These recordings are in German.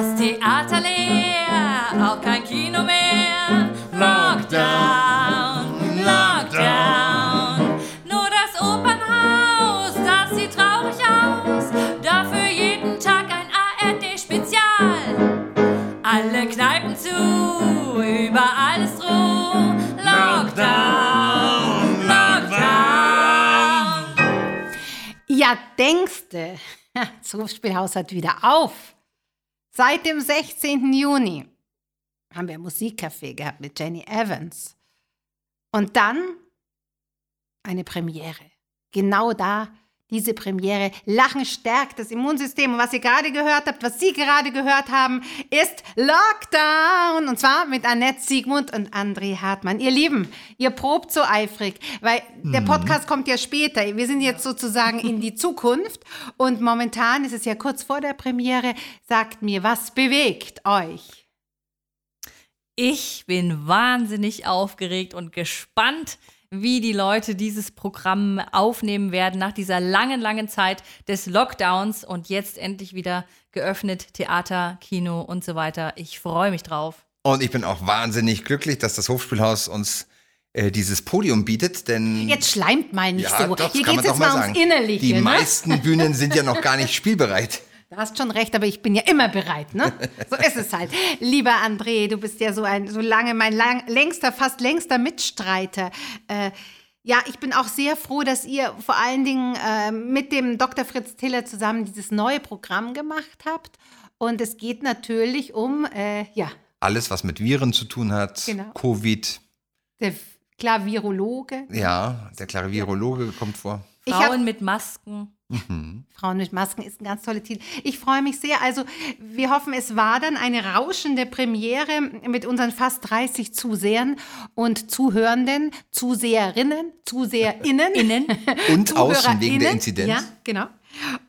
Das Theater leer, auch kein Kino mehr. Lockdown, Lockdown. Nur das Opernhaus, das sieht traurig aus. Dafür jeden Tag ein ARD-Spezial. Alle Kneipen zu, überall ist Ruhe. Lockdown, Lockdown. Ja, denkste, das Hofspielhaus hat wieder auf. Seit dem 16. Juni haben wir Musikcafé gehabt mit Jenny Evans. Und dann eine Premiere. Genau da, diese Premiere. Lachen stärkt das Immunsystem. Und was ihr gerade gehört habt, was Sie gerade gehört haben, ist Lockdown. Und zwar mit Annette Siegmund und André Hartmann. Ihr Lieben, ihr probt so eifrig, weil der Podcast kommt ja später. Wir sind jetzt sozusagen in die Zukunft. Und momentan ist es ja kurz vor der Premiere. Sagt mir, was bewegt euch? Ich bin wahnsinnig aufgeregt und gespannt, wie die Leute dieses Programm aufnehmen werden nach dieser langen, langen Zeit des Lockdowns und jetzt endlich wieder geöffnet, Theater, Kino und so weiter. Ich freue mich drauf. Und ich bin auch wahnsinnig glücklich, dass das Hofspielhaus uns äh, dieses Podium bietet, denn Jetzt schleimt mal nicht ja, so. doch, Hier geht es jetzt mal ums. Innerliche. Die ne? meisten Bühnen sind ja noch gar nicht spielbereit. Du hast schon recht, aber ich bin ja immer bereit, ne? So ist es halt. Lieber André, du bist ja so ein, so lange mein lang, längster, fast längster Mitstreiter. Äh, ja, ich bin auch sehr froh, dass ihr vor allen Dingen äh, mit dem Dr. Fritz Tiller zusammen dieses neue Programm gemacht habt. Und es geht natürlich um, äh, ja, Alles, was mit Viren zu tun hat, Genau. Covid, der klar Virologe. ja, der klare Virologe kommt vor. Ich Frauen hab- mit Masken. Frauen mit Masken ist ein ganz toller Titel. Ich freue mich sehr. Also, wir hoffen, es war dann eine rauschende Premiere mit unseren fast 30 Zusehern und Zuhörenden, Zuseherinnen, Zuseherinnen. Innen. Und außen wegen der. Inzidenz. Ja, genau.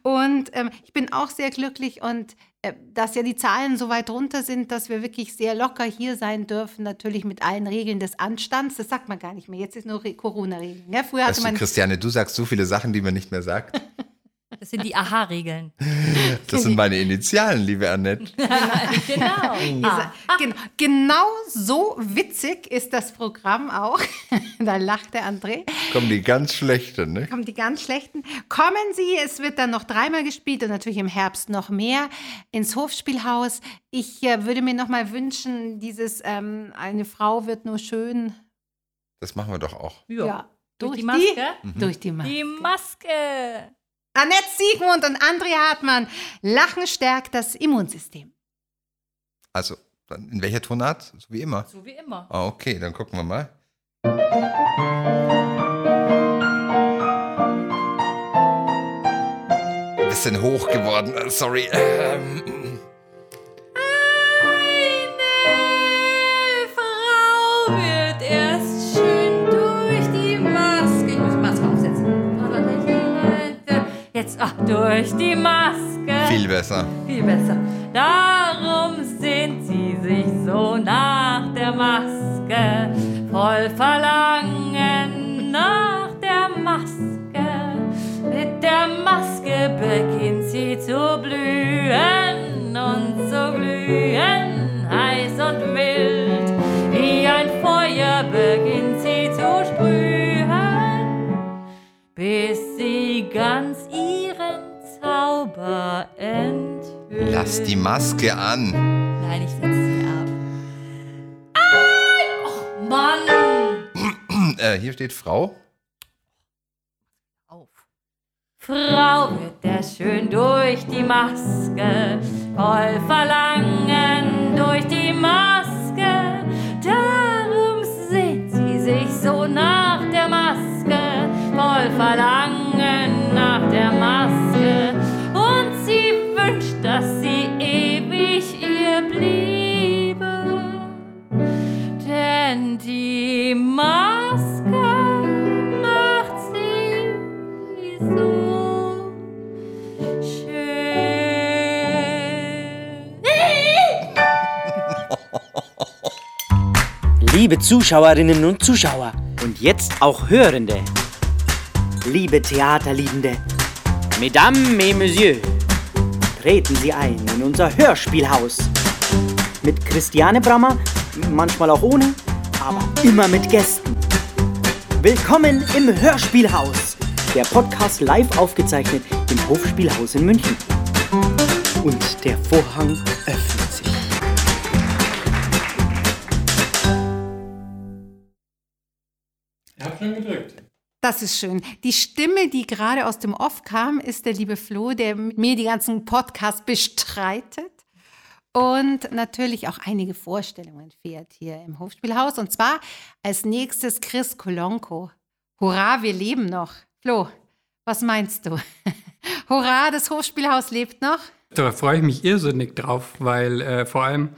Und ähm, ich bin auch sehr glücklich und äh, dass ja die Zahlen so weit runter sind, dass wir wirklich sehr locker hier sein dürfen, natürlich mit allen Regeln des Anstands. Das sagt man gar nicht mehr. Jetzt ist nur Re- Corona-Regeln. Ja, früher hatte Weißt du, man Christiane, du sagst so viele Sachen, die man nicht mehr sagt. Das sind die Aha-Regeln. Das sind meine Initialen, liebe Annette. genau. Genau, genau so witzig ist das Programm auch. da lacht der André. Kommen die ganz schlechten, ne? Kommen die ganz schlechten. Kommen Sie, es wird dann noch dreimal gespielt und natürlich im Herbst noch mehr ins Hofspielhaus. Ich äh, würde mir noch mal wünschen, dieses ähm, eine Frau wird nur schön. Das machen wir doch auch. Ja. Durch die Maske? Die, durch die Maske. Die Maske. Annette Siegmund und André Hartmann. Lachen stärkt das Immunsystem. Also, in welcher Tonart? So wie immer. So wie immer. Ah, okay, dann gucken wir mal. Ein bisschen hoch geworden, sorry. Jetzt, ach, durch die Maske. viel besser. Viel besser. Darum sehnt sie sich so nach der Maske, voll Verlangen nach der Maske. Mit der Maske beginnt sie zu blühen und zu glühen, heiß und wild. Wie ein Feuer beginnt sie zu sprühen, bis sie ganz. Lass die Maske an. Nein, ich setze sie ab. Ein! Och, Mann! Äh, hier steht Frau. Auf. Frau wird erst schön durch die Maske, voll Verlangen durch die Maske. Darum sehnt sie sich so nach der Maske, voll Verlangen nach der Maske. Und sie wünscht, dass sie ewig ihr bliebe. Denn die Maske macht sie so schön. Liebe Zuschauerinnen und Zuschauer und jetzt auch Hörende, liebe Theaterliebende, Mesdames et Messieurs, treten Sie ein in unser Hörspielhaus. Mit Christiane Brammer, manchmal auch ohne, aber immer mit Gästen. Willkommen im Hörspielhaus. Der Podcast live aufgezeichnet im Hofspielhaus in München. Und der Vorhang öffnet Das ist schön. Die Stimme, die gerade aus dem Off kam, ist der liebe Flo, der mir die ganzen Podcasts bestreitet und natürlich auch einige Vorstellungen fährt hier im Hofspielhaus. Und zwar als nächstes Chris Kolonko. Hurra, wir leben noch. Flo, was meinst du? Hurra, das Hofspielhaus lebt noch? Da freue ich mich irrsinnig drauf, weil äh, vor allem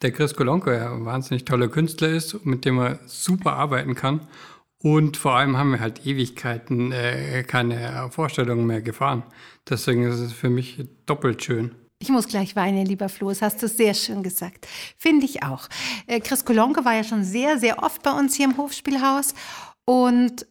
der Chris Kolonko ja ein wahnsinnig toller Künstler ist, mit dem man super arbeiten kann. Und vor allem haben wir halt Ewigkeiten äh, keine Vorstellungen mehr gefahren. Deswegen ist es für mich doppelt schön. Ich muss gleich weinen, lieber Flo, das hast du sehr schön gesagt. Finde ich auch. Äh, Chris Kolonke war ja schon sehr, sehr oft bei uns hier im Hofspielhaus. Und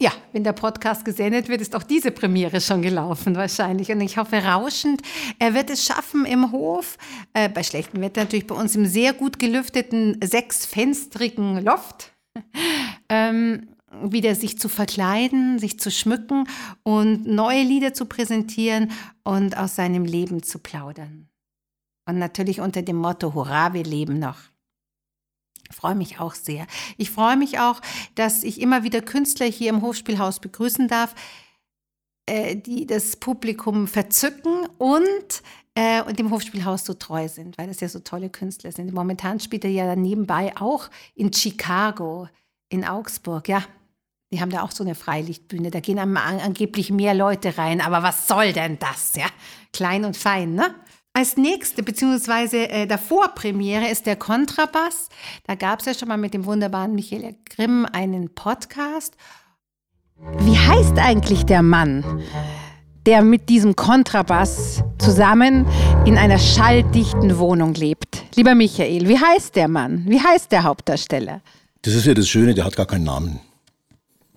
ja, wenn der Podcast gesendet wird, ist auch diese Premiere schon gelaufen wahrscheinlich. Und ich hoffe rauschend, er wird es schaffen im Hof, äh, bei schlechtem Wetter natürlich bei uns im sehr gut gelüfteten, sechsfenstrigen Loft, ähm, wieder sich zu verkleiden, sich zu schmücken und neue Lieder zu präsentieren und aus seinem Leben zu plaudern. Und natürlich unter dem Motto, Hurra, wir leben noch. Ich freue mich auch sehr. Ich freue mich auch, dass ich immer wieder Künstler hier im Hofspielhaus begrüßen darf, äh, die das Publikum verzücken und äh, und dem Hofspielhaus so treu sind, weil das ja so tolle Künstler sind. Momentan spielt er ja nebenbei auch in Chicago, in Augsburg. Ja, die haben da auch so eine Freilichtbühne. Da gehen an, angeblich mehr Leute rein. Aber was soll denn das? Ja, klein und fein, ne? Als nächste, beziehungsweise äh, davor Premiere ist der Kontrabass. Da gab es ja schon mal mit dem wunderbaren Michael Grimm einen Podcast. Wie heißt eigentlich der Mann, der mit diesem Kontrabass zusammen in einer schalldichten Wohnung lebt? Lieber Michael, wie heißt der Mann? Wie heißt der Hauptdarsteller? Das ist ja das Schöne, der hat gar keinen Namen.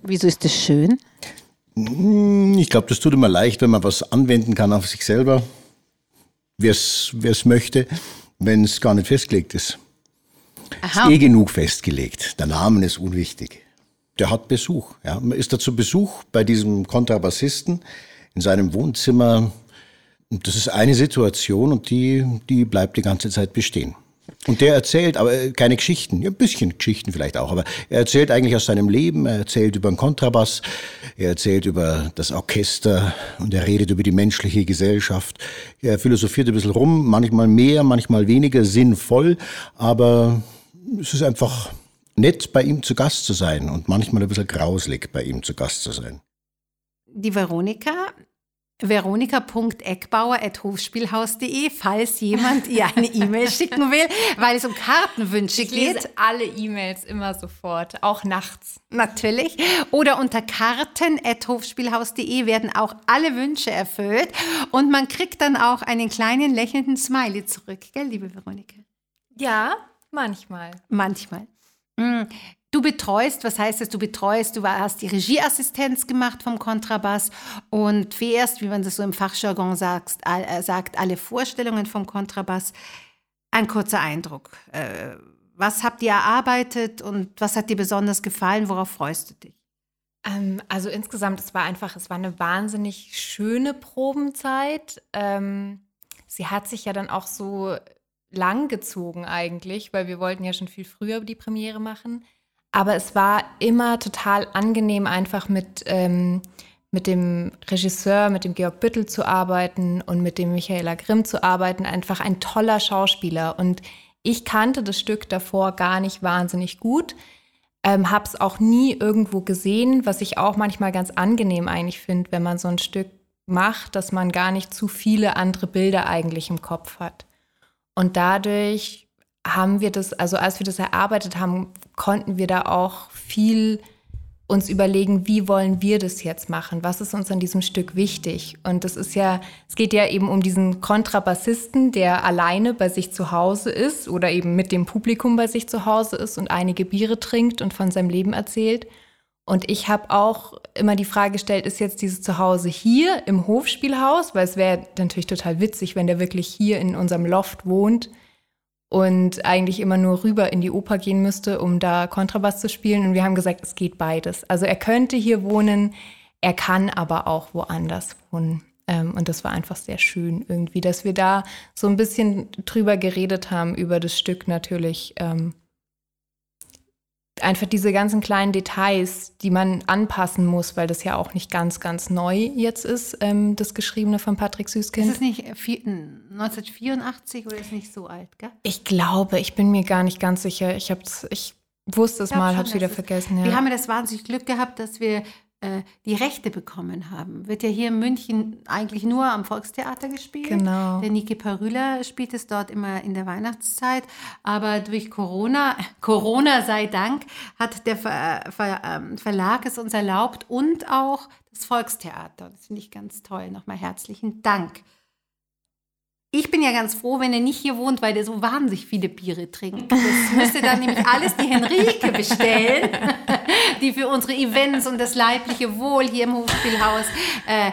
Wieso ist das schön? Ich glaube, das tut immer leicht, wenn man was anwenden kann auf sich selber wer es möchte, wenn es gar nicht festgelegt ist. Aha. Ist eh genug festgelegt. Der Name ist unwichtig. Der hat Besuch. Ja. Man ist da zu Besuch bei diesem Kontrabassisten in seinem Wohnzimmer. Das ist eine Situation und die, die bleibt die ganze Zeit bestehen. Und der erzählt aber äh, keine Geschichten, ja, ein bisschen Geschichten vielleicht auch, aber er erzählt eigentlich aus seinem Leben, er erzählt über den Kontrabass, er erzählt über das Orchester und er redet über die menschliche Gesellschaft. Er philosophiert ein bisschen rum, manchmal mehr, manchmal weniger sinnvoll, aber es ist einfach nett, bei ihm zu Gast zu sein und manchmal ein bisschen grauslig, bei ihm zu Gast zu sein. Die Veronika veronika.eckbauer.hofspielhaus.de, falls jemand ihr eine E-Mail schicken will, weil es um Kartenwünsche ich geht. Lese alle E-Mails immer sofort, auch nachts. Natürlich. Oder unter karten.hofspielhaus.de werden auch alle Wünsche erfüllt und man kriegt dann auch einen kleinen lächelnden Smiley zurück, gell, liebe Veronika? Ja, manchmal. Manchmal. Du betreust, was heißt das, du betreust, du hast die Regieassistenz gemacht vom Kontrabass und fährst, wie man das so im Fachjargon sagt, äh, sagt alle Vorstellungen vom Kontrabass. Ein kurzer Eindruck. Äh, was habt ihr erarbeitet und was hat dir besonders gefallen? Worauf freust du dich? Ähm, also insgesamt, es war einfach, es war eine wahnsinnig schöne Probenzeit. Ähm, sie hat sich ja dann auch so lang gezogen eigentlich, weil wir wollten ja schon viel früher die Premiere machen. Aber es war immer total angenehm, einfach mit, ähm, mit dem Regisseur, mit dem Georg Büttel zu arbeiten und mit dem Michaela Grimm zu arbeiten. Einfach ein toller Schauspieler. Und ich kannte das Stück davor gar nicht wahnsinnig gut. Ähm, habe es auch nie irgendwo gesehen, was ich auch manchmal ganz angenehm eigentlich finde, wenn man so ein Stück macht, dass man gar nicht zu viele andere Bilder eigentlich im Kopf hat. Und dadurch haben wir das, also als wir das erarbeitet haben, konnten wir da auch viel uns überlegen, wie wollen wir das jetzt machen? Was ist uns an diesem Stück wichtig? Und das ist ja, es geht ja eben um diesen Kontrabassisten, der alleine bei sich zu Hause ist oder eben mit dem Publikum bei sich zu Hause ist und einige Biere trinkt und von seinem Leben erzählt. Und ich habe auch immer die Frage gestellt, ist jetzt dieses Zuhause hier im Hofspielhaus? Weil es wäre natürlich total witzig, wenn der wirklich hier in unserem Loft wohnt und eigentlich immer nur rüber in die Oper gehen müsste, um da Kontrabass zu spielen. Und wir haben gesagt, es geht beides. Also er könnte hier wohnen, er kann aber auch woanders wohnen. Ähm, und das war einfach sehr schön irgendwie, dass wir da so ein bisschen drüber geredet haben, über das Stück natürlich. Einfach diese ganzen kleinen Details, die man anpassen muss, weil das ja auch nicht ganz, ganz neu jetzt ist, ähm, das Geschriebene von Patrick Süßkind. Ist es nicht 1984 oder ist es nicht so alt, gell? Ich glaube, ich bin mir gar nicht ganz sicher. Ich, hab's, ich wusste es mal, habe es wieder vergessen. Ja. Wir haben ja das wahnsinnig Glück gehabt, dass wir äh, die Rechte bekommen haben. Wird ja hier in München eigentlich nur am Volkstheater gespielt. Genau. Der Niki Parüla spielt es dort immer in der Weihnachtszeit. Aber durch Corona, Corona sei Dank, hat der Ver, Ver, ähm, Verlag es uns erlaubt und auch das Volkstheater. Das finde ich ganz toll. Nochmal herzlichen Dank. Ich bin ja ganz froh, wenn er nicht hier wohnt, weil der so wahnsinnig viele Biere trinkt. Das müsste dann nämlich alles die Henrike bestellen, die für unsere Events und das leibliche Wohl hier im Hochspielhaus. Äh,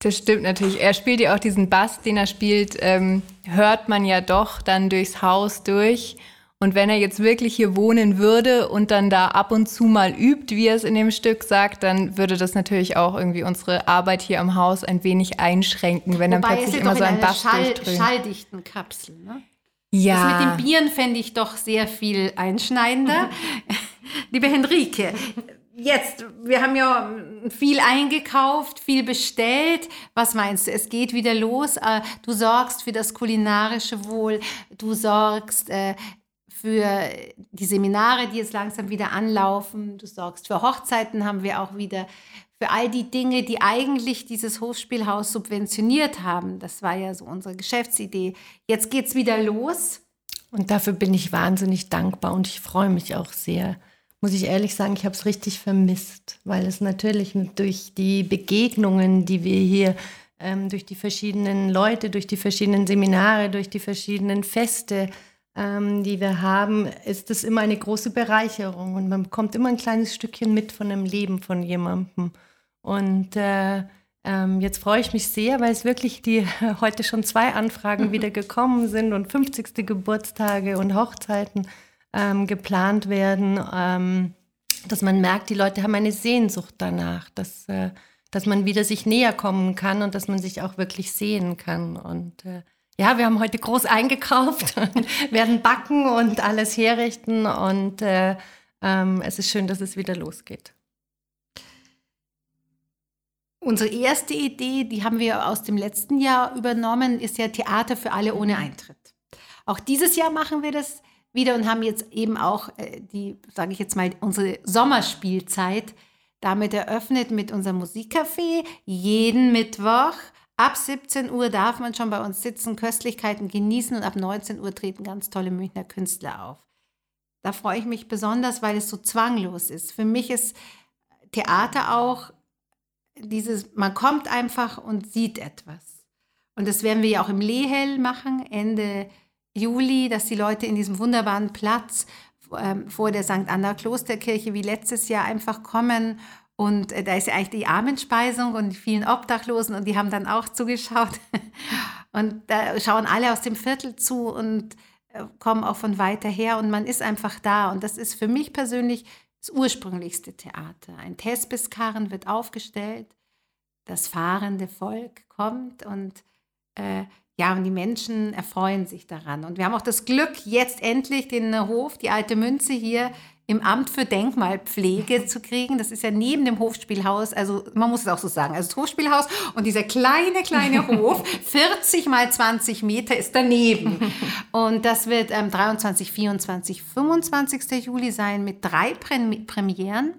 das stimmt natürlich. Er spielt ja auch diesen Bass, den er spielt, ähm, hört man ja doch dann durchs Haus durch. Und wenn er jetzt wirklich hier wohnen würde und dann da ab und zu mal übt, wie er es in dem Stück sagt, dann würde das natürlich auch irgendwie unsere Arbeit hier am Haus ein wenig einschränken, wenn Wobei dann plötzlich immer so ein Bass Schall, schalldichten Kapsel. Ne? Ja. Das mit den Bieren fände ich doch sehr viel einschneidender. Liebe Henrike, jetzt, wir haben ja viel eingekauft, viel bestellt. Was meinst du? Es geht wieder los. Äh, du sorgst für das kulinarische Wohl. Du sorgst äh, für die Seminare, die jetzt langsam wieder anlaufen. Du sorgst für Hochzeiten, haben wir auch wieder. Für all die Dinge, die eigentlich dieses Hofspielhaus subventioniert haben. Das war ja so unsere Geschäftsidee. Jetzt geht es wieder los. Und dafür bin ich wahnsinnig dankbar und ich freue mich auch sehr. Muss ich ehrlich sagen, ich habe es richtig vermisst, weil es natürlich durch die Begegnungen, die wir hier ähm, durch die verschiedenen Leute, durch die verschiedenen Seminare, durch die verschiedenen Feste, ähm, die wir haben, ist es immer eine große Bereicherung und man bekommt immer ein kleines Stückchen mit von dem Leben von jemandem. Und äh, ähm, jetzt freue ich mich sehr, weil es wirklich die heute schon zwei Anfragen wieder gekommen sind und 50. Geburtstage und Hochzeiten ähm, geplant werden, ähm, dass man merkt, die Leute haben eine Sehnsucht danach, dass, äh, dass man wieder sich näher kommen kann und dass man sich auch wirklich sehen kann. Und äh, ja, wir haben heute groß eingekauft und werden backen und alles herrichten und äh, ähm, es ist schön, dass es wieder losgeht. Unsere erste Idee, die haben wir aus dem letzten Jahr übernommen, ist ja Theater für alle ohne Eintritt. Auch dieses Jahr machen wir das wieder und haben jetzt eben auch äh, die, sage ich jetzt mal, unsere Sommerspielzeit damit eröffnet mit unserem Musikcafé jeden Mittwoch Ab 17 Uhr darf man schon bei uns sitzen, Köstlichkeiten genießen und ab 19 Uhr treten ganz tolle Münchner Künstler auf. Da freue ich mich besonders, weil es so zwanglos ist. Für mich ist Theater auch dieses, man kommt einfach und sieht etwas. Und das werden wir ja auch im Lehel machen, Ende Juli, dass die Leute in diesem wunderbaren Platz ähm, vor der St. Anna Klosterkirche wie letztes Jahr einfach kommen und äh, da ist ja eigentlich die Armenspeisung und die vielen Obdachlosen und die haben dann auch zugeschaut. Und da schauen alle aus dem Viertel zu und äh, kommen auch von weiter her und man ist einfach da. Und das ist für mich persönlich das ursprünglichste Theater. Ein Thespeskarren wird aufgestellt, das fahrende Volk kommt und äh, ja, und die Menschen erfreuen sich daran. Und wir haben auch das Glück, jetzt endlich den Hof, die alte Münze hier im Amt für Denkmalpflege zu kriegen. Das ist ja neben dem Hofspielhaus, also man muss es auch so sagen, also das Hofspielhaus und dieser kleine, kleine Hof, 40 mal 20 Meter ist daneben. Und das wird ähm, 23, 24, 25. Juli sein mit drei Premieren.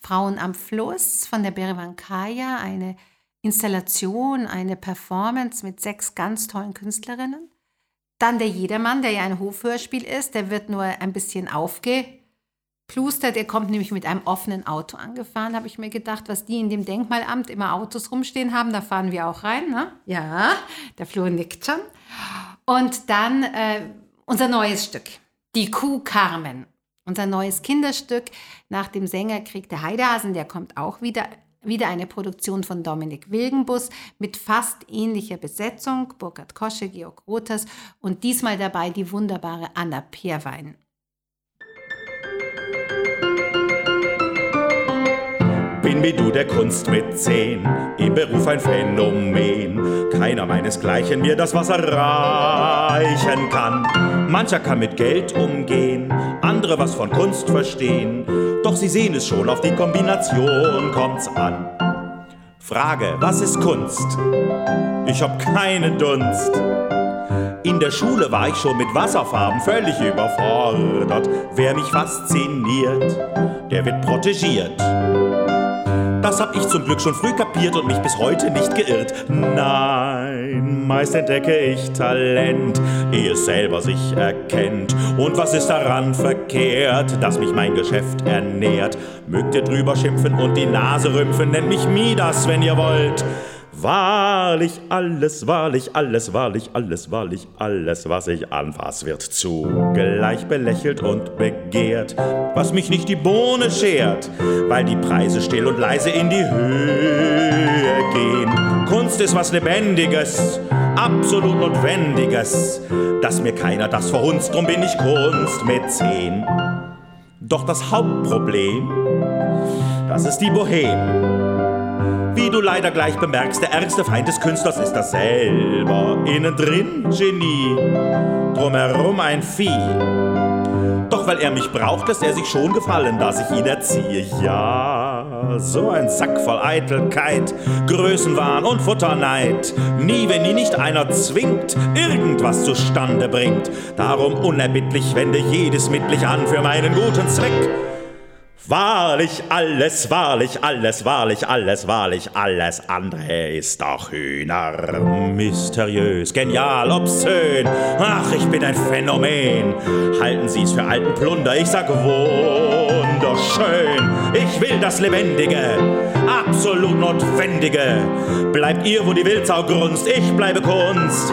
Frauen am Fluss von der Berevankaya, eine Installation, eine Performance mit sechs ganz tollen Künstlerinnen. Dann der Jedermann, der ja ein Hofhörspiel ist, der wird nur ein bisschen aufge Pluster, der kommt nämlich mit einem offenen Auto angefahren, habe ich mir gedacht, was die in dem Denkmalamt immer Autos rumstehen haben, da fahren wir auch rein. Ne? Ja, der Flo nickt schon. Und dann äh, unser neues Stück, die Kuh Carmen. Unser neues Kinderstück nach dem Sängerkrieg der Heidehasen, der kommt auch wieder wieder eine Produktion von Dominik Wilgenbus mit fast ähnlicher Besetzung, Burkhard Kosche, Georg Rothers und diesmal dabei die wunderbare Anna Peerwein. Bin wie du der Kunst mit zehn, im Beruf ein Phänomen. Keiner meinesgleichen mir das Wasser reichen kann. Mancher kann mit Geld umgehen, andere was von Kunst verstehen. Doch sie sehen es schon, auf die Kombination kommt's an. Frage, was ist Kunst? Ich hab keinen Dunst. In der Schule war ich schon mit Wasserfarben völlig überfordert. Wer mich fasziniert, der wird protegiert. Das hab ich zum Glück schon früh kapiert und mich bis heute nicht geirrt. Nein, meist entdecke ich Talent, ehe es selber sich erkennt. Und was ist daran verkehrt, dass mich mein Geschäft ernährt? Mögt ihr drüber schimpfen und die Nase rümpfen, nennt mich Midas, wenn ihr wollt. Wahrlich, alles, wahrlich, alles, wahrlich, alles, wahrlich, alles, was ich anfass, wird zugleich belächelt und begehrt, was mich nicht die Bohne schert, weil die Preise still und leise in die Höhe gehen. Kunst ist was Lebendiges, absolut Notwendiges, dass mir keiner das verhunzt, drum bin ich Kunst mit zehn. Doch das Hauptproblem, das ist die Boheme. Wie du leider gleich bemerkst, der ärgste Feind des Künstlers ist das selber. Innen drin Genie, drumherum ein Vieh. Doch weil er mich braucht, lässt er sich schon gefallen, dass ich ihn erziehe. Ja, so ein Sack voll Eitelkeit, Größenwahn und Futterneid. Nie, wenn ihn nicht einer zwingt, irgendwas zustande bringt. Darum unerbittlich wende jedes Mittlich an für meinen guten Zweck. Wahrlich, alles, wahrlich, alles, wahrlich, alles, wahrlich, alles andere ist doch Hühner. Mysteriös, genial, obszön. Ach, ich bin ein Phänomen. Halten Sie's für alten Plunder, ich sag wunderschön. Ich will das Lebendige, absolut Notwendige. Bleibt ihr, wo die Wildsau grunzt, ich bleibe Kunst.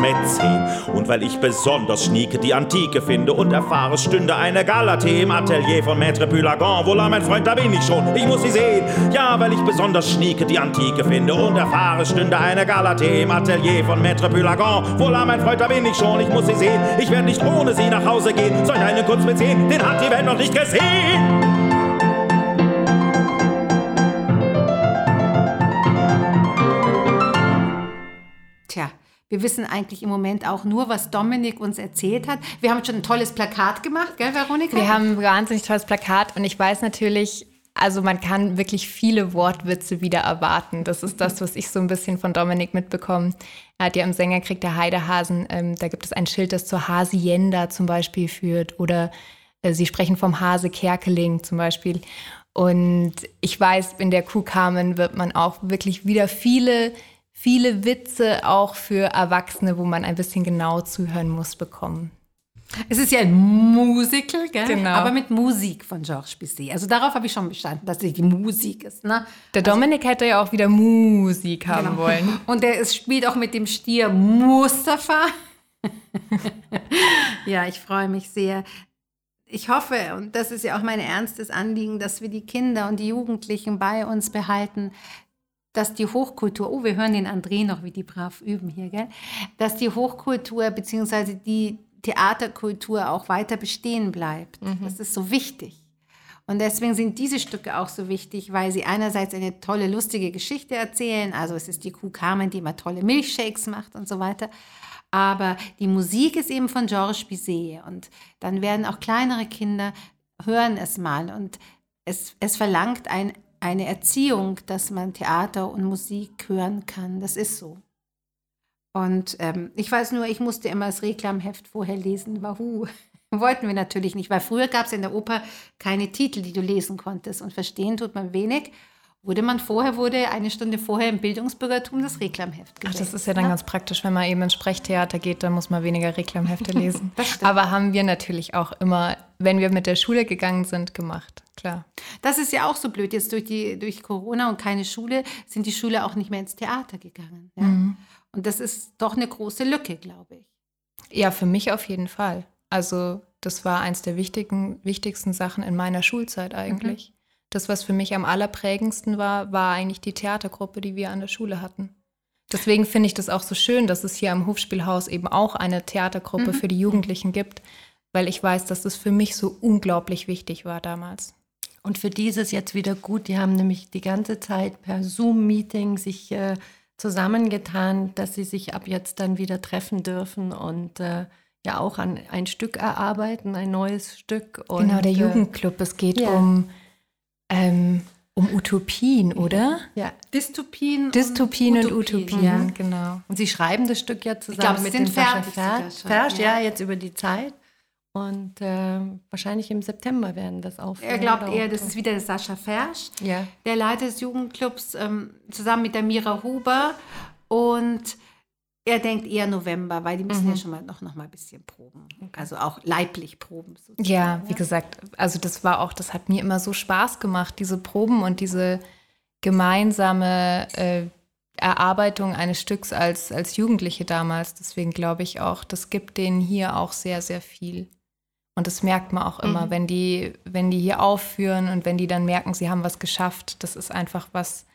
Und weil ich besonders schnieke die Antike finde und erfahre, stünde eine Galatee im Atelier von Maître Pulagon, wohl mein Freund, da bin ich schon, ich muss sie sehen. Ja, weil ich besonders schnieke die Antike finde und erfahre, stünde eine Galatee im Atelier von Maître Pulagon. Voilà, mein Freund, da bin ich schon, ich muss sie sehen. Ich werde nicht ohne sie nach Hause gehen. Solch eine Kunst mit sehen, den hat die Welt noch nicht gesehen. Wir wissen eigentlich im Moment auch nur, was Dominik uns erzählt hat. Wir haben schon ein tolles Plakat gemacht, gell, Veronika? Wir haben ein wahnsinnig tolles Plakat und ich weiß natürlich, also man kann wirklich viele Wortwitze wieder erwarten. Das ist das, was ich so ein bisschen von Dominik mitbekomme. Er hat ja im Sängerkrieg der Heidehasen, ähm, da gibt es ein Schild, das zur Hasienda zum Beispiel führt. Oder äh, sie sprechen vom Hase Kerkeling zum Beispiel. Und ich weiß, in der Kuh Carmen wird man auch wirklich wieder viele viele Witze auch für Erwachsene, wo man ein bisschen genau zuhören muss, bekommen. Es ist ja ein Musical, gell? Genau. aber mit Musik von Georges Bizet. Also darauf habe ich schon bestanden, dass es die Musik ist. Ne? Der Dominik hätte ja auch wieder Musik haben Genau. wollen. Und der ist, spielt auch mit dem Stier Mustafa. ja, ich freue mich sehr. Ich hoffe, und das ist ja auch mein ernstes Anliegen, dass wir die Kinder und die Jugendlichen bei uns behalten, dass die Hochkultur, oh, wir hören den André noch, wie die brav üben hier, gell? dass die Hochkultur bzw. die Theaterkultur auch weiter bestehen bleibt. Das ist so wichtig. Und deswegen sind diese Stücke auch so wichtig, weil sie einerseits eine tolle, lustige Geschichte erzählen. Also es ist die Kuh Carmen, die immer tolle Milchshakes macht und so weiter. Aber die Musik ist eben von Georges Bizet. Und dann werden auch kleinere Kinder hören es mal. Und es, es verlangt ein, eine Erziehung, dass man Theater und Musik hören kann. Das ist so. Und ähm, ich weiß nur, ich musste immer das Reklamheft vorher lesen. Wahoo. Wollten wir natürlich nicht, weil früher gab es in der Oper keine Titel, die du lesen konntest. Und verstehen tut man wenig. Wurde man vorher, wurde eine Stunde vorher im Bildungsbürgertum das Reklamheft Ach, gewählt. das ist ja dann ganz praktisch, wenn man eben ins Sprechtheater geht, dann muss man weniger Reklamhefte lesen. Aber haben wir natürlich auch immer, wenn wir mit der Schule gegangen sind, gemacht. Klar. Das ist ja auch so blöd. Jetzt durch, die, durch Corona und keine Schule sind die Schüler auch nicht mehr ins Theater gegangen. Ja? Und das ist doch eine große Lücke, glaube ich. Ja, für mich auf jeden Fall. Also das war eins der wichtigen, wichtigsten Sachen in meiner Schulzeit eigentlich. Mhm. Das, was für mich am allerprägendsten war, war eigentlich die Theatergruppe, die wir an der Schule hatten. Deswegen finde ich das auch so schön, dass es hier am Hofspielhaus eben auch eine Theatergruppe mhm. für die Jugendlichen gibt, weil ich weiß, dass das für mich so unglaublich wichtig war damals. Und für die ist es jetzt wieder gut. Die haben nämlich die ganze Zeit per Zoom-Meeting sich äh, zusammengetan, dass sie sich ab jetzt dann wieder treffen dürfen und äh, ja auch an ein Stück erarbeiten, ein neues Stück. Und, genau, der äh, Jugendclub. Es geht ja. um ähm, um Utopien, oder? Ja. Dystopien. Dystopien und, und Utopien, ja. genau. Und Sie schreiben das Stück ja zusammen glaub, mit den fertig Fersch, ja. ja, jetzt über die Zeit. Und äh, wahrscheinlich im September werden das aufhören. Er glaubt eher, das ist wieder der Sascha Fersch, ja. der Leiter des Jugendclubs, ähm, zusammen mit der Mira Huber. Und er denkt eher November, weil die müssen mhm. ja schon mal noch, noch mal ein bisschen proben. Also auch leiblich proben. Sozusagen. Ja, wie gesagt, also das war auch, das hat mir immer so Spaß gemacht, diese Proben und diese gemeinsame äh, Erarbeitung eines Stücks als, als Jugendliche damals. Deswegen glaube ich auch, das gibt denen hier auch sehr, sehr viel. Und das merkt man auch immer, mhm. wenn die, wenn die hier aufführen und wenn die dann merken, sie haben was geschafft. Das ist einfach was,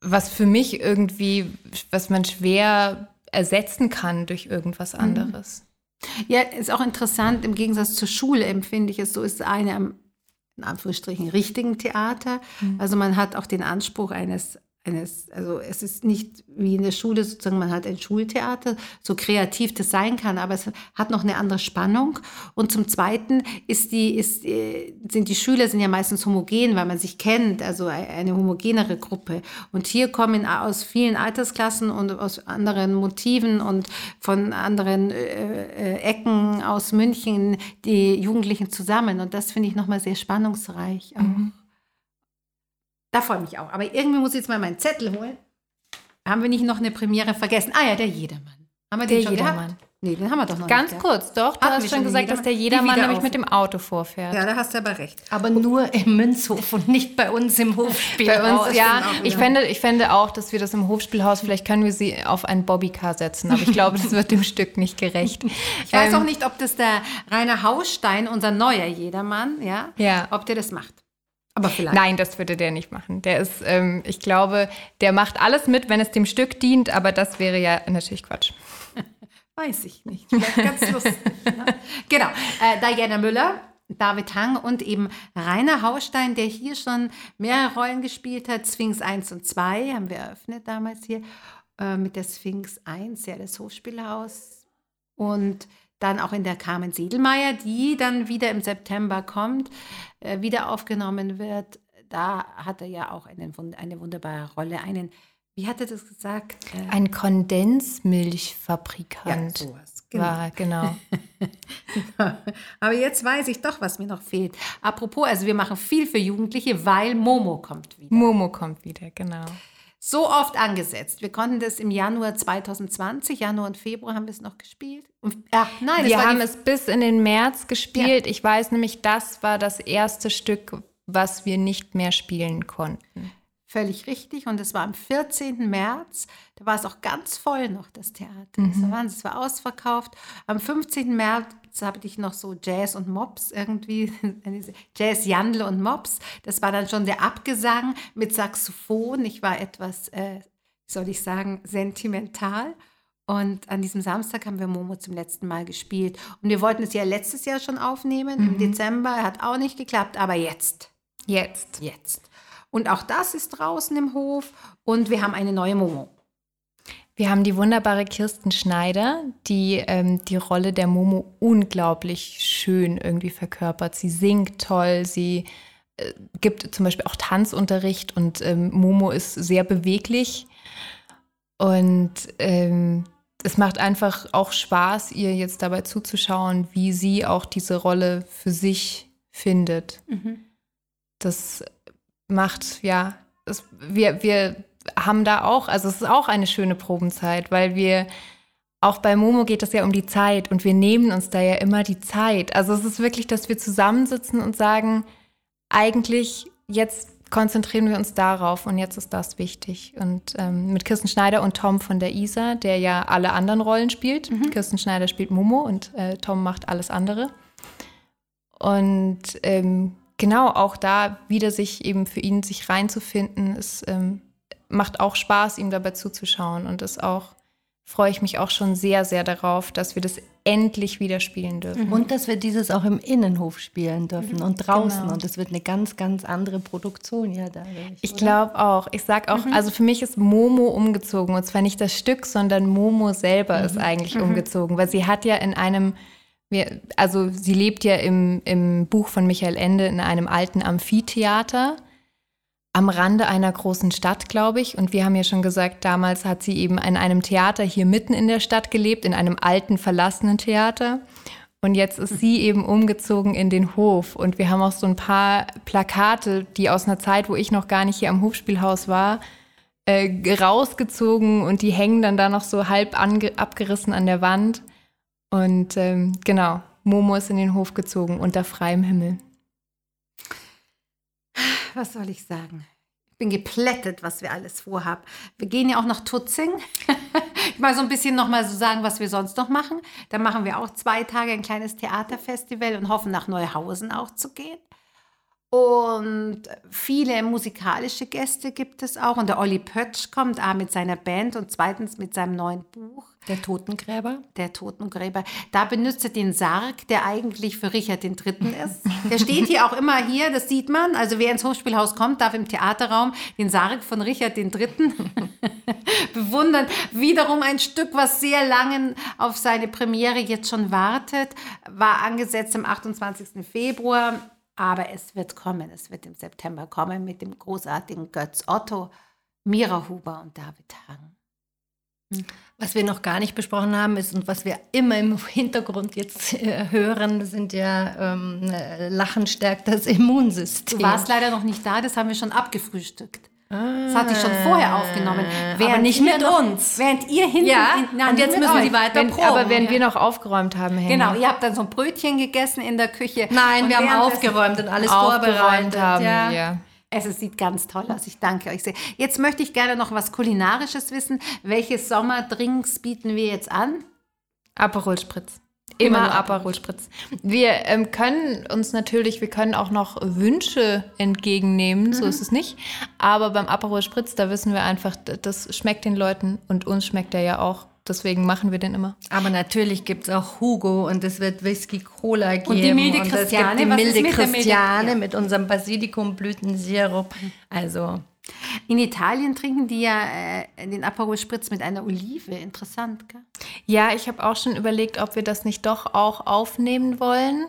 was für mich irgendwie, was man schwer ersetzen kann durch irgendwas mhm. anderes. Ja, ist auch interessant, im Gegensatz zur Schule empfinde ich es so, ist eine in Anführungsstrichen richtigen Theater. Mhm. Also man hat auch den Anspruch eines eines, also es ist nicht wie in der Schule sozusagen, man hat ein Schultheater, so kreativ das sein kann, aber es hat noch eine andere Spannung. Und zum Zweiten ist die, ist, äh, sind die Schüler sind ja meistens homogen, weil man sich kennt, also eine homogenere Gruppe. Und hier kommen aus vielen Altersklassen und aus anderen Motiven und von anderen äh, äh Ecken aus München die Jugendlichen zusammen. Und das finde ich nochmal sehr spannungsreich. Mhm. Da freue ich mich auch. Aber irgendwie muss ich jetzt mal meinen Zettel holen. Haben wir nicht noch eine Premiere vergessen? Ah ja, der Jedermann. Haben wir der den schon Jedermann. Gehabt? Nee, den haben wir doch noch Ganz nicht kurz, doch. Du Hatten hast schon gesagt, dass der Jedermann nämlich mit dem Auto vorfährt. Ja, da hast du aber recht. Aber nur im Münzhof und nicht bei uns im Hofspiel. bei uns, ja. Ich fände, ich fände auch, dass wir das im Hofspielhaus, vielleicht können wir sie auf ein Bobbycar setzen, aber ich glaube, das wird dem Stück nicht gerecht. Ich weiß ähm, auch nicht, ob das der Rainer Hausstein, unser neuer Jedermann, ja, ja. ob der das macht. Aber vielleicht. Nein, das würde der nicht machen. Der ist, ähm, ich glaube, der macht alles mit, wenn es dem Stück dient, aber das wäre ja natürlich Quatsch. Weiß ich nicht. Vielleicht ganz lustig. ne? Genau. Äh, Diana Müller, David Hang und eben Rainer Haustein, der hier schon mehrere Rollen gespielt hat. Sphinx 1 und 2 haben wir eröffnet damals hier äh, mit der Sphinx 1, ja, das Hochspielhaus. Und dann auch in der Carmen Siedelmeier, die dann wieder im September kommt, äh, wieder aufgenommen wird. Da hat er ja auch einen, eine wunderbare Rolle, einen, wie hat er das gesagt? Äh, Ein Kondensmilchfabrikant. Ja, sowas. Genau. War, genau. Aber jetzt weiß ich doch, was mir noch fehlt. Apropos, also wir machen viel für Jugendliche, weil Momo kommt wieder. Momo kommt wieder, genau so oft angesetzt. Wir konnten das im Januar 2020, Januar und Februar haben wir es noch gespielt. Und, ach, nein, wir haben es bis in den März gespielt. Ja. Ich weiß nämlich, das war das erste Stück, was wir nicht mehr spielen konnten. Völlig richtig. Und es war am 14. März. Da war es auch ganz voll noch, das Theater. Mhm. Es war ausverkauft. Am 15. März habe ich noch so Jazz und Mops irgendwie, Jazz, Jandl und Mops. Das war dann schon der Abgesang mit Saxophon. Ich war etwas, äh, soll ich sagen, sentimental. Und an diesem Samstag haben wir Momo zum letzten Mal gespielt. Und wir wollten es ja letztes Jahr schon aufnehmen, mhm. im Dezember. Hat auch nicht geklappt, aber jetzt. Jetzt. Jetzt. Und auch das ist draußen im Hof. Und wir haben eine neue Momo. Wir haben die wunderbare Kirsten Schneider, die ähm, die Rolle der Momo unglaublich schön irgendwie verkörpert. Sie singt toll, sie äh, gibt zum Beispiel auch Tanzunterricht und ähm, Momo ist sehr beweglich. Und ähm, es macht einfach auch Spaß, ihr jetzt dabei zuzuschauen, wie sie auch diese Rolle für sich findet. Mhm. Das macht, ja, es, wir, wir haben da auch, also es ist auch eine schöne Probenzeit, weil wir auch bei Momo geht es ja um die Zeit und wir nehmen uns da ja immer die Zeit. Also es ist wirklich, dass wir zusammensitzen und sagen, eigentlich jetzt konzentrieren wir uns darauf und jetzt ist das wichtig. Und ähm, mit Kirsten Schneider und Tom von der ISA, der ja alle anderen Rollen spielt. Mhm. Kirsten Schneider spielt Momo und äh, Tom macht alles andere. Und ähm, genau auch da wieder sich eben für ihn sich reinzufinden, es ähm, macht auch Spaß, ihm dabei zuzuschauen und ist auch freue ich mich auch schon sehr, sehr darauf, dass wir das endlich wieder spielen dürfen. Und dass wir dieses auch im Innenhof spielen dürfen und draußen. Genau. Und es wird eine ganz, ganz andere Produktion ja dadurch. Ich glaube auch. Ich sag auch, also für mich ist Momo umgezogen. Und zwar nicht das Stück, sondern Momo selber ist eigentlich umgezogen. Weil sie hat ja in einem, also sie lebt ja im, im Buch von Michael Ende in einem alten Amphitheater am Rande einer großen Stadt, glaube ich. Und wir haben ja schon gesagt, damals hat sie eben in einem Theater hier mitten in der Stadt gelebt, in einem alten, verlassenen Theater. Und jetzt ist sie eben umgezogen in den Hof. Und wir haben auch so ein paar Plakate, die aus einer Zeit, wo ich noch gar nicht hier am Hofspielhaus war, äh, rausgezogen und die hängen dann da noch so halb abgerissen an der Wand. Und ähm, genau, Momo ist in den Hof gezogen unter freiem Himmel. Was soll ich sagen? Ich bin geplättet, was wir alles vorhaben. Wir gehen ja auch nach Tutzing. ich mal so ein bisschen noch mal so sagen, was wir sonst noch machen. Dann machen wir auch zwei Tage ein kleines Theaterfestival und hoffen nach Neuhausen auch zu gehen. Und viele musikalische Gäste gibt es auch. Und der Olli Pötsch kommt A mit seiner Band und zweitens mit seinem neuen Buch. Der Totengräber. Der Totengräber. Da benutzt er den Sarg, der eigentlich für Richard III. ist. Der steht hier auch immer hier, das sieht man. Also wer ins Hofspielhaus kommt, darf im Theaterraum den Sarg von Richard III. bewundern. Wiederum ein Stück, was sehr lange auf seine Premiere jetzt schon wartet. War angesetzt am 28. Februar. Aber es wird kommen, es wird im September kommen mit dem großartigen Götz Otto, Mira Huber und David Hang. Was wir noch gar nicht besprochen haben, ist und was wir immer im Hintergrund jetzt äh, hören, sind ja ähm, äh, Lachen stärkt das Immunsystem. Du warst leider noch nicht da, das haben wir schon abgefrühstückt. Das hatte ich schon vorher aufgenommen. aber nicht mit noch, uns. Während ihr hinten... Ja, in, na, und jetzt müssen wir euch. die weiter Wenn, proben. aber wenn wir noch aufgeräumt haben, Henny. Genau, ihr habt dann so ein Brötchen gegessen in der Küche. Nein, wir haben aufgeräumt und alles aufgeräumt vorbereitet. haben ja. wir. Es es sieht ganz toll aus. Ich danke euch sehr. Jetzt möchte ich gerne noch was Kulinarisches wissen. Welche Sommerdrinks bieten wir jetzt an? Aperol Spritz. Immer Immer Aperol Spritz. Wir ähm, können uns natürlich, wir können auch noch Wünsche entgegennehmen, so ist es nicht. Aber beim Aperol Spritz, da wissen wir einfach, das schmeckt den Leuten und uns schmeckt er ja auch. Deswegen machen wir den immer. Aber natürlich gibt es auch Hugo und es wird Whisky Cola geben. Und die milde es Christiane, gibt die was ist milde mit der milde- Christiane mit unserem Basilikumblütensirup. Also, In Italien trinken die ja äh, den Aperol Spritz mit einer Olive. Interessant, gell? Ja, ich habe auch schon überlegt, ob wir das nicht doch auch aufnehmen wollen.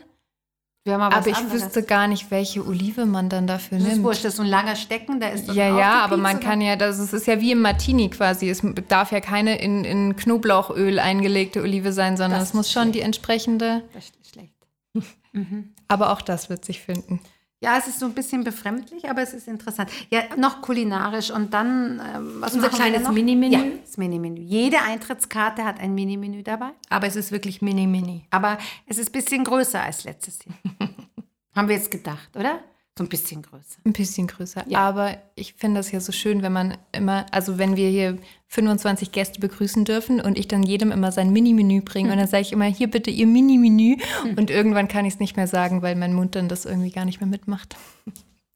Aber ich wüsste gar nicht, welche Olive man dann dafür Das ist nimmt. wurscht, das ist so ein langer Stecken, da ist Ja, ja, aber man kann ja, das ist, ist ja wie im Martini quasi. Es darf ja keine in, in Knoblauchöl eingelegte Olive sein, sondern Das es muss ist schon schlecht. die entsprechende. Das ist schlecht. Aber auch das wird sich finden. Ja, es ist so ein bisschen befremdlich, aber es ist interessant. Ja, noch kulinarisch und dann ähm, was Unser kleines? Mini-Menü? Ja, das Mini-Menü. Jede Eintrittskarte hat ein Mini-Menü dabei, aber es ist wirklich mini, mini. aber es ist ein bisschen größer als letztes Jahr. Haben wir jetzt gedacht, oder? So ein bisschen größer. Ein bisschen größer. Ja. Aber ich finde das ja so schön, wenn man immer, also wenn wir hier 25 Gäste begrüßen dürfen und ich dann jedem immer sein Mini-Menü bringe und dann sage ich immer, hier bitte Ihr Mini-Menü. Und irgendwann kann ich es nicht mehr sagen, weil mein Mund dann das irgendwie gar nicht mehr mitmacht.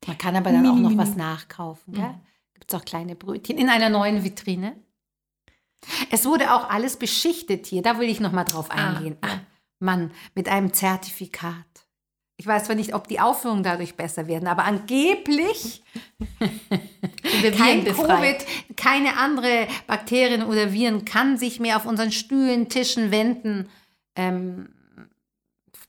Man kann aber dann auch noch was nachkaufen. Gell? Gibt es auch kleine Brötchen in einer neuen Vitrine. Es wurde auch alles beschichtet hier. Da will ich noch mal drauf eingehen. Ah, Mann, mit einem Zertifikat. Ich weiß zwar nicht, ob die Aufführungen dadurch besser werden, aber angeblich kein Covid, keine andere Bakterien oder Viren kann sich mehr auf unseren Stühlen, Tischen, Wänden ähm,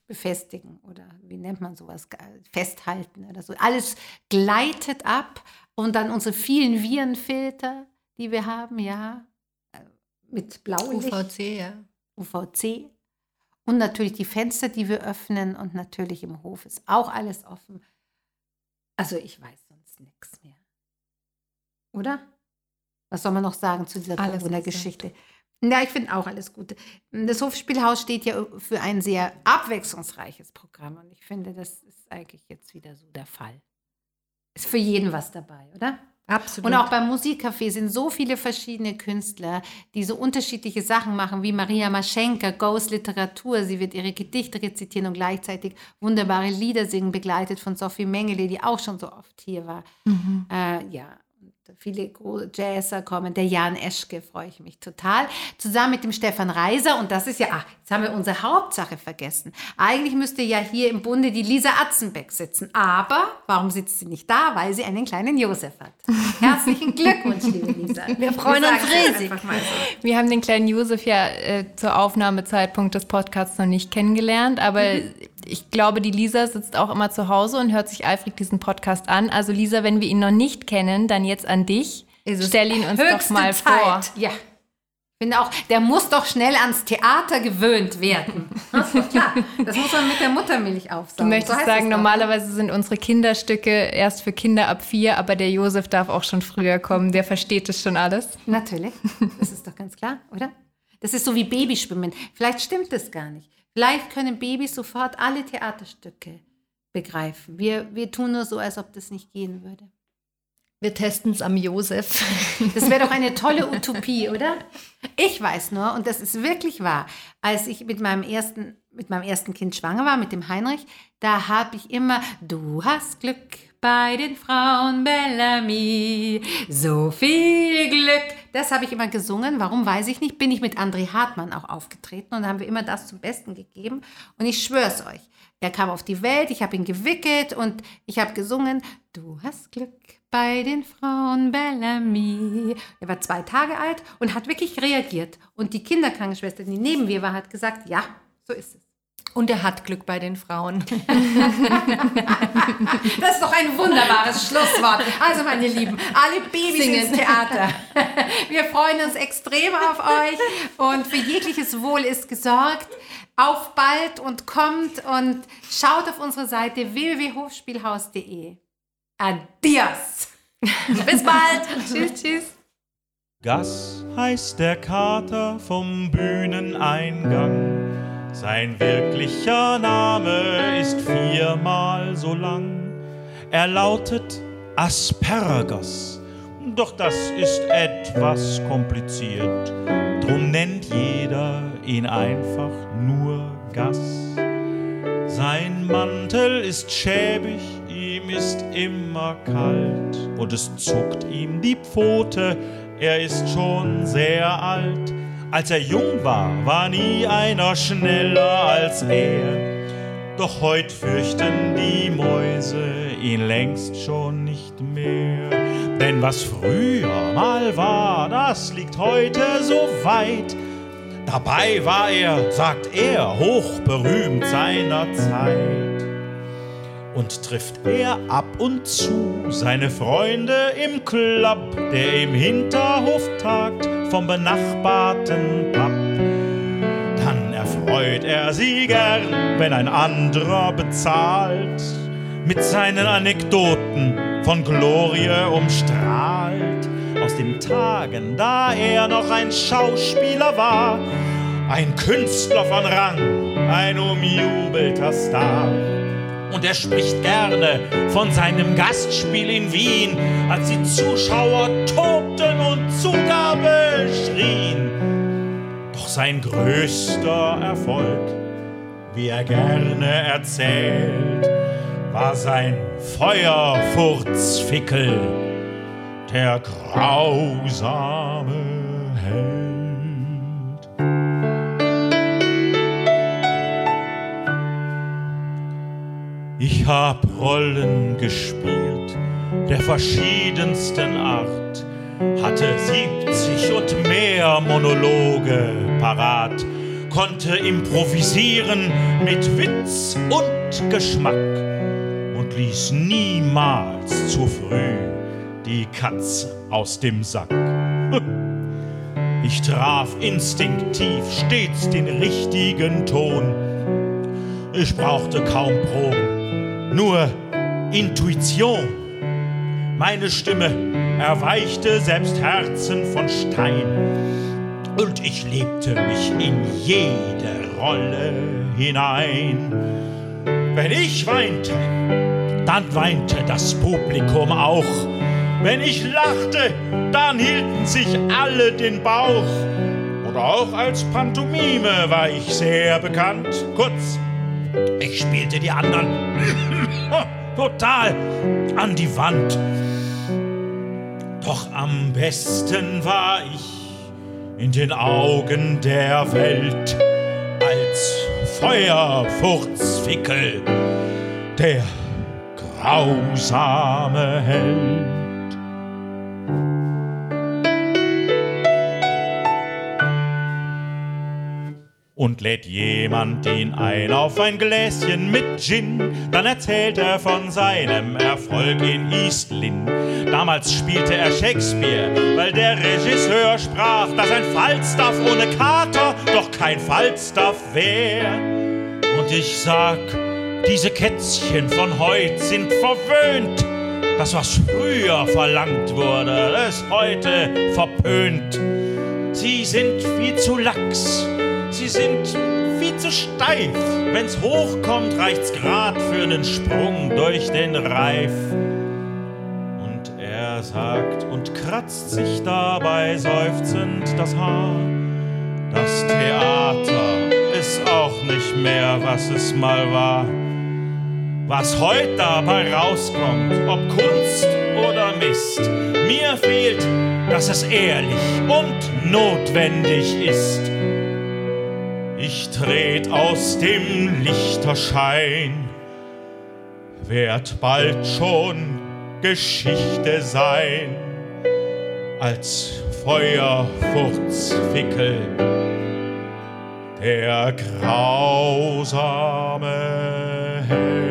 befestigen oder wie nennt man sowas, festhalten oder so. Alles gleitet ab und dann unsere vielen Virenfilter, die wir haben, ja, äh, mit Blaulicht. UVC, ja. UVC. Und natürlich die Fenster, die wir öffnen und natürlich im Hof ist auch alles offen. Also ich weiß sonst nichts mehr. Oder? Was soll man noch sagen zu dieser Corona-Geschichte? Ja, ich finde auch alles Gute. Das Hofspielhaus steht ja für ein sehr abwechslungsreiches Programm und ich finde, das ist eigentlich jetzt wieder so der Fall. Ist für jeden was dabei, oder? Absolut. Und auch beim Musikcafé sind so viele verschiedene Künstler, die so unterschiedliche Sachen machen, wie Maria Maschenka, Ghost Literatur. Sie wird ihre Gedichte rezitieren und gleichzeitig wunderbare Lieder singen, begleitet von Sophie Mengele, die auch schon so oft hier war. Mhm. Äh, ja, viele Jazzer kommen. Der Jan Eschke freue ich mich total. Zusammen mit dem Stefan Reiser. Und das ist ja, ach, jetzt haben wir unsere Hauptsache vergessen. Eigentlich müsste ja hier im Bunde die Lisa Atzenbeck sitzen. Aber warum sitzt sie nicht da? Weil sie einen kleinen Josef hat. Herzlichen Glückwunsch, liebe Lisa. Wir freuen uns riesig. So. Wir haben den kleinen Josef ja äh, zur Aufnahmezeitpunkt des Podcasts noch nicht kennengelernt. Aber mhm ich glaube, die Lisa sitzt auch immer zu Hause und hört sich eifrig diesen Podcast an. Also Lisa, wenn wir ihn noch nicht kennen, dann jetzt an dich. Stell ihn uns doch mal Zeit. vor. Ja. Ich finde auch, der muss doch schnell ans Theater gewöhnt werden. Das ist klar. Das muss man mit der Muttermilch aufsaugen. Du möchtest so sagen, normalerweise sind unsere Kinderstücke erst für Kinder ab vier, aber der Josef darf auch schon früher kommen. Der versteht es schon alles. Natürlich. Das ist doch ganz klar, oder? Das ist so wie Babyschwimmen. Vielleicht stimmt das gar nicht. Vielleicht können Babys sofort alle Theaterstücke begreifen. Wir, wir tun nur so, als ob das nicht gehen würde. Wir testen es am Josef. Das wäre doch eine tolle Utopie, oder? Ich weiß nur, und das ist wirklich wahr, als ich mit meinem ersten, mit meinem ersten Kind schwanger war, mit dem Heinrich, da habe ich immer, du hast Glück bei den Frauen Bellamy, so viel Glück. Das habe ich immer gesungen. Warum weiß ich nicht. Bin ich mit André Hartmann auch aufgetreten und haben wir immer das zum Besten gegeben. Und ich schwör's euch, er kam auf die Welt, ich habe ihn gewickelt und ich habe gesungen, du hast Glück bei den Frauen Bellamy. Er war zwei Tage alt und hat wirklich reagiert. Und die Kinderkrankenschwester, die neben mir war, hat gesagt, ja, so ist es. Und er hat Glück bei den Frauen. das ist doch ein wunderbares Schlusswort. Also, meine Lieben, alle Babys Singen. ins Theater. Wir freuen uns extrem auf euch und für jegliches Wohl ist gesorgt. Auf bald und kommt und schaut auf unsere Seite www.hofspielhaus.de. Adios! Bis bald! tschüss, tschüss! Gas heißt der Kater vom Bühneneingang. Sein wirklicher Name ist viermal so lang. Er lautet Aspergos, doch das ist etwas kompliziert. Drum nennt jeder ihn einfach nur Gas. Sein Mantel ist schäbig, ihm ist immer kalt und es zuckt ihm die Pfote, er ist schon sehr alt. Als er jung war, war nie einer schneller als er. Doch heut fürchten die Mäuse ihn längst schon nicht mehr. Denn was früher mal war, das liegt heute so weit. Dabei war er, sagt er, hochberühmt seiner Zeit. Und trifft er ab und zu seine Freunde im Club, der im Hinterhof tagt, vom benachbarten Pub. Dann erfreut er sie gern, wenn ein anderer bezahlt, mit seinen Anekdoten von Glorie umstrahlt. Aus den Tagen, da er noch ein Schauspieler war, ein Künstler von Rang, ein umjubelter Star. Und er spricht gerne von seinem Gastspiel in Wien, als die Zuschauer tobten und Zugabe schrien. Doch sein größter Erfolg, wie er gerne erzählt, war sein Feuerfurzfickel, der grausame Held. Ich hab Rollen gespielt der verschiedensten Art, hatte 70 und mehr Monologe parat, konnte improvisieren mit Witz und Geschmack und ließ niemals zu früh die Katze aus dem Sack. Ich traf instinktiv stets den richtigen Ton. Ich brauchte kaum Proben nur Intuition. Meine Stimme erweichte selbst Herzen von Stein und ich lebte mich in jede Rolle hinein. Wenn ich weinte, dann weinte das Publikum auch. Wenn ich lachte, dann hielten sich alle den Bauch. Oder auch als Pantomime war ich sehr bekannt. Kurz, ich spielte die anderen total an die Wand. Doch am besten war ich in den Augen der Welt als Feuerfurzfickel, der grausame Held. Und lädt jemand ihn ein auf ein Gläschen mit Gin. Dann erzählt er von seinem Erfolg in East Lynn. Damals spielte er Shakespeare, weil der Regisseur sprach, dass ein Falstaff ohne Kater doch kein Falstaff wär. Und ich sag, diese Kätzchen von heut sind verwöhnt. Das, was früher verlangt wurde, ist heute verpönt. Sie sind viel zu lax Sie sind viel zu steif. Wenn's hochkommt, reicht's grad für einen Sprung durch den Reif. Und er sagt und kratzt sich dabei seufzend das Haar. Das Theater ist auch nicht mehr, was es mal war. Was heute dabei rauskommt, ob Kunst oder Mist, mir fehlt, dass es ehrlich und notwendig ist. Ich tret aus dem Lichterschein, werd bald schon Geschichte sein, als Feuerfurzfickel, der grausame Held.